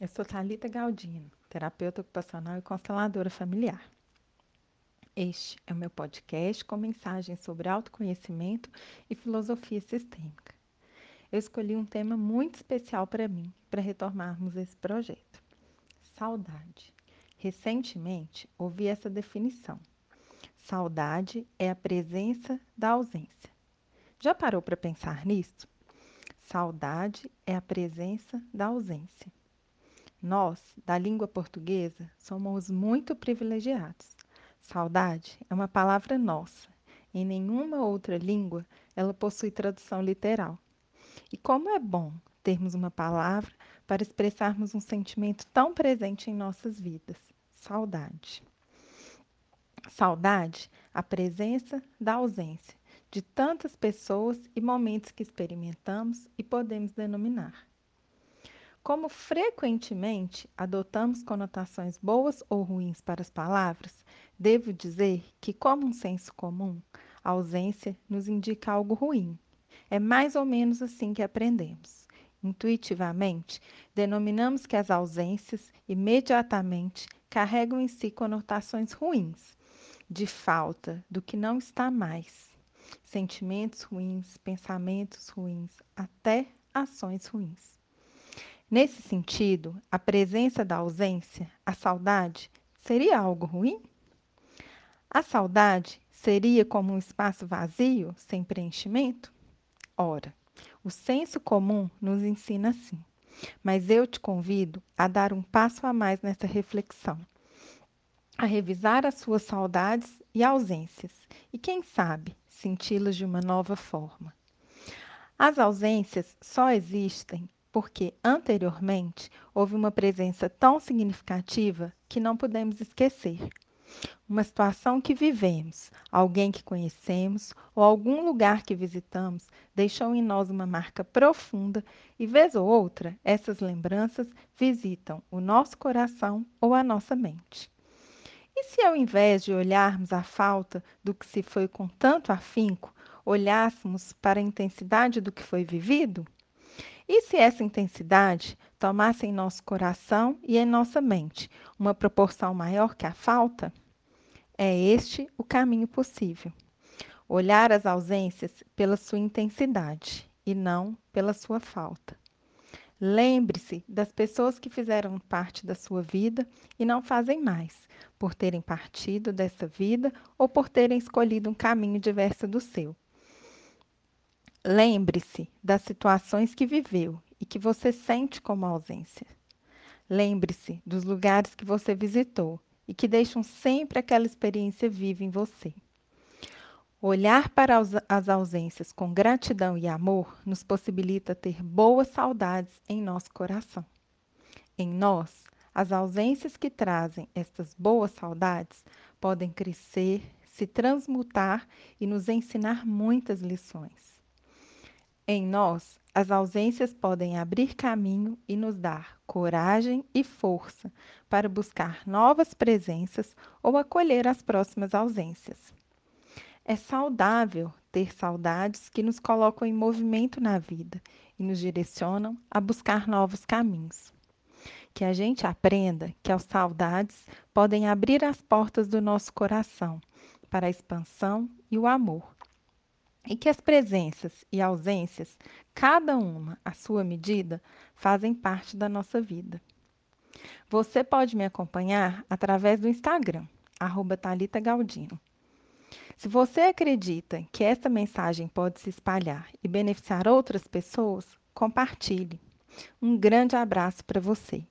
Eu sou Thalita Galdino, terapeuta ocupacional e consteladora familiar. Este é o meu podcast com mensagens sobre autoconhecimento e filosofia sistêmica. Eu escolhi um tema muito especial para mim, para retomarmos esse projeto: saudade. Recentemente, ouvi essa definição. Saudade é a presença da ausência. Já parou para pensar nisso? Saudade é a presença da ausência. Nós, da língua portuguesa, somos muito privilegiados. Saudade é uma palavra nossa. Em nenhuma outra língua ela possui tradução literal. E como é bom termos uma palavra para expressarmos um sentimento tão presente em nossas vidas: saudade. Saudade, a presença da ausência de tantas pessoas e momentos que experimentamos e podemos denominar. Como frequentemente adotamos conotações boas ou ruins para as palavras, devo dizer que, como um senso comum, a ausência nos indica algo ruim. É mais ou menos assim que aprendemos. Intuitivamente, denominamos que as ausências imediatamente carregam em si conotações ruins, de falta, do que não está mais, sentimentos ruins, pensamentos ruins, até ações ruins. Nesse sentido, a presença da ausência, a saudade, seria algo ruim? A saudade seria como um espaço vazio, sem preenchimento? Ora, o senso comum nos ensina assim. Mas eu te convido a dar um passo a mais nessa reflexão, a revisar as suas saudades e ausências, e quem sabe senti-las de uma nova forma. As ausências só existem porque anteriormente houve uma presença tão significativa que não podemos esquecer. Uma situação que vivemos, alguém que conhecemos ou algum lugar que visitamos deixou em nós uma marca profunda e, vez ou outra, essas lembranças visitam o nosso coração ou a nossa mente. E se, ao invés de olharmos a falta do que se foi com tanto afinco, olhássemos para a intensidade do que foi vivido? E se essa intensidade tomasse em nosso coração e em nossa mente uma proporção maior que a falta? É este o caminho possível. Olhar as ausências pela sua intensidade e não pela sua falta. Lembre-se das pessoas que fizeram parte da sua vida e não fazem mais, por terem partido dessa vida ou por terem escolhido um caminho diverso do seu. Lembre-se das situações que viveu e que você sente como ausência. Lembre-se dos lugares que você visitou e que deixam sempre aquela experiência viva em você. Olhar para as ausências com gratidão e amor nos possibilita ter boas saudades em nosso coração. Em nós, as ausências que trazem estas boas saudades podem crescer, se transmutar e nos ensinar muitas lições. Em nós, as ausências podem abrir caminho e nos dar coragem e força para buscar novas presenças ou acolher as próximas ausências. É saudável ter saudades que nos colocam em movimento na vida e nos direcionam a buscar novos caminhos. Que a gente aprenda que as saudades podem abrir as portas do nosso coração para a expansão e o amor e que as presenças e ausências, cada uma à sua medida, fazem parte da nossa vida. Você pode me acompanhar através do Instagram, arroba Thalita Galdino. Se você acredita que essa mensagem pode se espalhar e beneficiar outras pessoas, compartilhe. Um grande abraço para você.